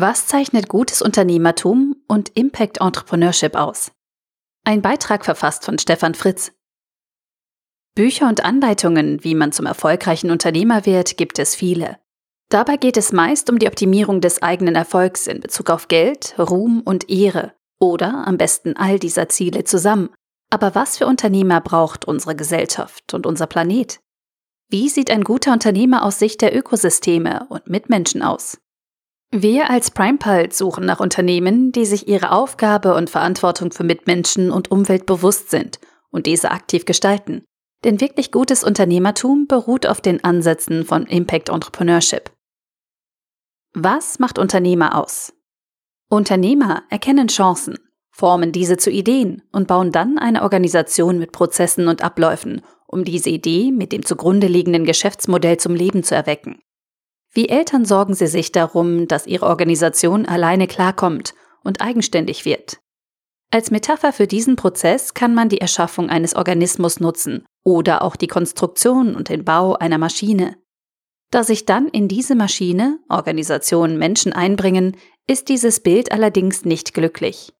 Was zeichnet gutes Unternehmertum und Impact Entrepreneurship aus? Ein Beitrag verfasst von Stefan Fritz. Bücher und Anleitungen, wie man zum erfolgreichen Unternehmer wird, gibt es viele. Dabei geht es meist um die Optimierung des eigenen Erfolgs in Bezug auf Geld, Ruhm und Ehre oder am besten all dieser Ziele zusammen. Aber was für Unternehmer braucht unsere Gesellschaft und unser Planet? Wie sieht ein guter Unternehmer aus Sicht der Ökosysteme und Mitmenschen aus? Wir als PrimePulse suchen nach Unternehmen, die sich ihre Aufgabe und Verantwortung für Mitmenschen und Umwelt bewusst sind und diese aktiv gestalten. Denn wirklich gutes Unternehmertum beruht auf den Ansätzen von Impact Entrepreneurship. Was macht Unternehmer aus? Unternehmer erkennen Chancen, formen diese zu Ideen und bauen dann eine Organisation mit Prozessen und Abläufen, um diese Idee mit dem zugrunde liegenden Geschäftsmodell zum Leben zu erwecken. Wie Eltern sorgen sie sich darum, dass ihre Organisation alleine klarkommt und eigenständig wird. Als Metapher für diesen Prozess kann man die Erschaffung eines Organismus nutzen oder auch die Konstruktion und den Bau einer Maschine. Da sich dann in diese Maschine Organisationen Menschen einbringen, ist dieses Bild allerdings nicht glücklich.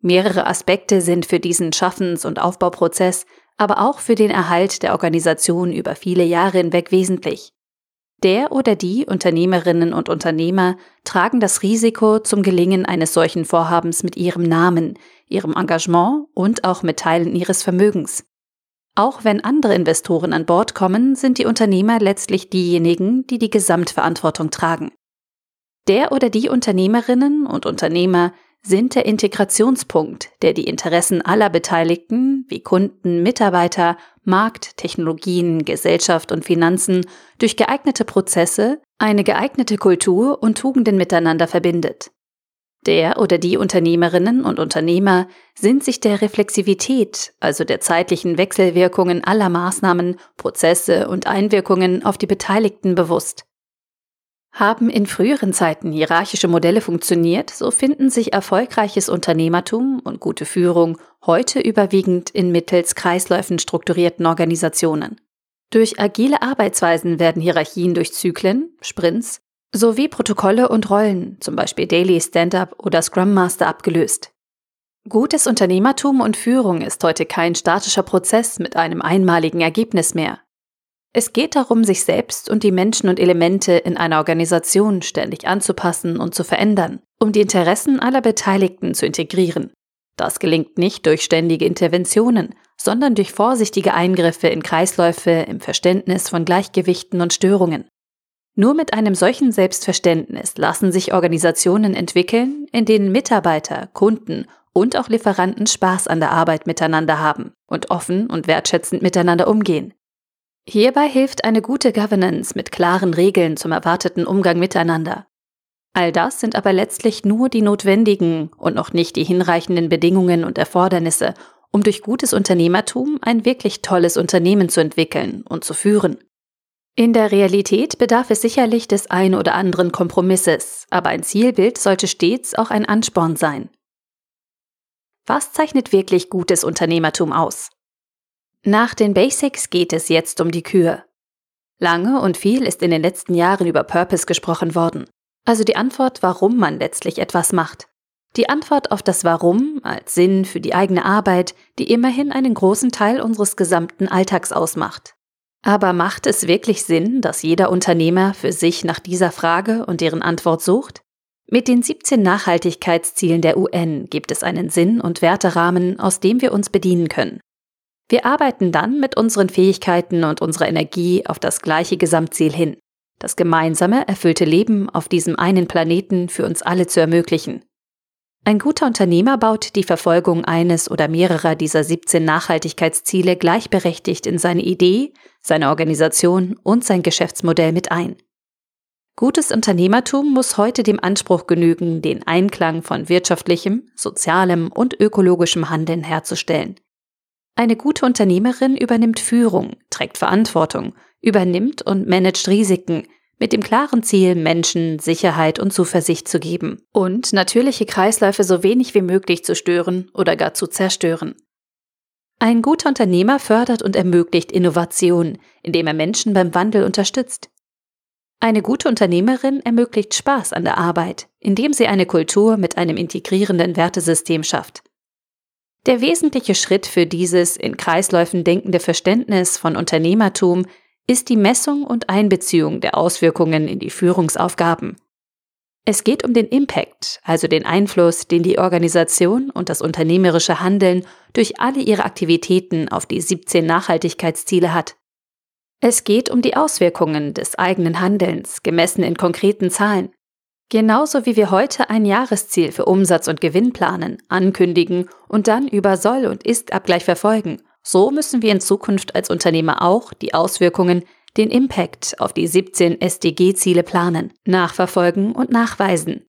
Mehrere Aspekte sind für diesen Schaffens- und Aufbauprozess, aber auch für den Erhalt der Organisation über viele Jahre hinweg wesentlich. Der oder die Unternehmerinnen und Unternehmer tragen das Risiko zum Gelingen eines solchen Vorhabens mit ihrem Namen, ihrem Engagement und auch mit Teilen ihres Vermögens. Auch wenn andere Investoren an Bord kommen, sind die Unternehmer letztlich diejenigen, die die Gesamtverantwortung tragen. Der oder die Unternehmerinnen und Unternehmer sind der Integrationspunkt, der die Interessen aller Beteiligten wie Kunden, Mitarbeiter, Markt, Technologien, Gesellschaft und Finanzen durch geeignete Prozesse, eine geeignete Kultur und Tugenden miteinander verbindet. Der oder die Unternehmerinnen und Unternehmer sind sich der Reflexivität, also der zeitlichen Wechselwirkungen aller Maßnahmen, Prozesse und Einwirkungen auf die Beteiligten bewusst. Haben in früheren Zeiten hierarchische Modelle funktioniert, so finden sich erfolgreiches Unternehmertum und gute Führung heute überwiegend in mittels Kreisläufen strukturierten Organisationen. Durch agile Arbeitsweisen werden Hierarchien durch Zyklen, Sprints sowie Protokolle und Rollen, zum Beispiel Daily Stand-up oder Scrum Master, abgelöst. Gutes Unternehmertum und Führung ist heute kein statischer Prozess mit einem einmaligen Ergebnis mehr. Es geht darum, sich selbst und die Menschen und Elemente in einer Organisation ständig anzupassen und zu verändern, um die Interessen aller Beteiligten zu integrieren. Das gelingt nicht durch ständige Interventionen, sondern durch vorsichtige Eingriffe in Kreisläufe im Verständnis von Gleichgewichten und Störungen. Nur mit einem solchen Selbstverständnis lassen sich Organisationen entwickeln, in denen Mitarbeiter, Kunden und auch Lieferanten Spaß an der Arbeit miteinander haben und offen und wertschätzend miteinander umgehen. Hierbei hilft eine gute Governance mit klaren Regeln zum erwarteten Umgang miteinander. All das sind aber letztlich nur die notwendigen und noch nicht die hinreichenden Bedingungen und Erfordernisse, um durch gutes Unternehmertum ein wirklich tolles Unternehmen zu entwickeln und zu führen. In der Realität bedarf es sicherlich des ein oder anderen Kompromisses, aber ein Zielbild sollte stets auch ein Ansporn sein. Was zeichnet wirklich gutes Unternehmertum aus? Nach den Basics geht es jetzt um die Kür. Lange und viel ist in den letzten Jahren über Purpose gesprochen worden, also die Antwort, warum man letztlich etwas macht. Die Antwort auf das Warum als Sinn für die eigene Arbeit, die immerhin einen großen Teil unseres gesamten Alltags ausmacht. Aber macht es wirklich Sinn, dass jeder Unternehmer für sich nach dieser Frage und deren Antwort sucht? Mit den 17 Nachhaltigkeitszielen der UN gibt es einen Sinn und Werterahmen, aus dem wir uns bedienen können. Wir arbeiten dann mit unseren Fähigkeiten und unserer Energie auf das gleiche Gesamtziel hin, das gemeinsame, erfüllte Leben auf diesem einen Planeten für uns alle zu ermöglichen. Ein guter Unternehmer baut die Verfolgung eines oder mehrerer dieser 17 Nachhaltigkeitsziele gleichberechtigt in seine Idee, seine Organisation und sein Geschäftsmodell mit ein. Gutes Unternehmertum muss heute dem Anspruch genügen, den Einklang von wirtschaftlichem, sozialem und ökologischem Handeln herzustellen. Eine gute Unternehmerin übernimmt Führung, trägt Verantwortung, übernimmt und managt Risiken, mit dem klaren Ziel, Menschen Sicherheit und Zuversicht zu geben und natürliche Kreisläufe so wenig wie möglich zu stören oder gar zu zerstören. Ein guter Unternehmer fördert und ermöglicht Innovation, indem er Menschen beim Wandel unterstützt. Eine gute Unternehmerin ermöglicht Spaß an der Arbeit, indem sie eine Kultur mit einem integrierenden Wertesystem schafft. Der wesentliche Schritt für dieses in Kreisläufen denkende Verständnis von Unternehmertum ist die Messung und Einbeziehung der Auswirkungen in die Führungsaufgaben. Es geht um den Impact, also den Einfluss, den die Organisation und das unternehmerische Handeln durch alle ihre Aktivitäten auf die 17 Nachhaltigkeitsziele hat. Es geht um die Auswirkungen des eigenen Handelns, gemessen in konkreten Zahlen. Genauso wie wir heute ein Jahresziel für Umsatz und Gewinn planen, ankündigen und dann über Soll- und Ist-Abgleich verfolgen, so müssen wir in Zukunft als Unternehmer auch die Auswirkungen, den Impact auf die 17 SDG-Ziele planen, nachverfolgen und nachweisen.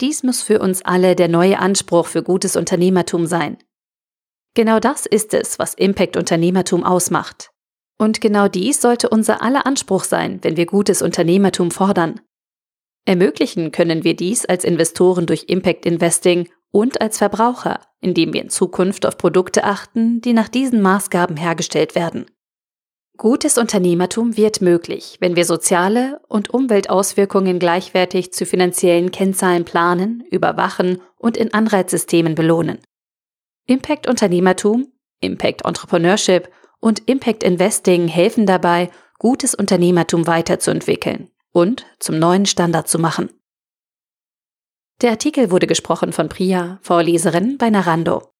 Dies muss für uns alle der neue Anspruch für gutes Unternehmertum sein. Genau das ist es, was Impact-Unternehmertum ausmacht. Und genau dies sollte unser aller Anspruch sein, wenn wir gutes Unternehmertum fordern. Ermöglichen können wir dies als Investoren durch Impact Investing und als Verbraucher, indem wir in Zukunft auf Produkte achten, die nach diesen Maßgaben hergestellt werden. Gutes Unternehmertum wird möglich, wenn wir soziale und Umweltauswirkungen gleichwertig zu finanziellen Kennzahlen planen, überwachen und in Anreizsystemen belohnen. Impact Unternehmertum, Impact Entrepreneurship und Impact Investing helfen dabei, gutes Unternehmertum weiterzuentwickeln und zum neuen Standard zu machen. Der Artikel wurde gesprochen von Priya, Vorleserin bei Narando.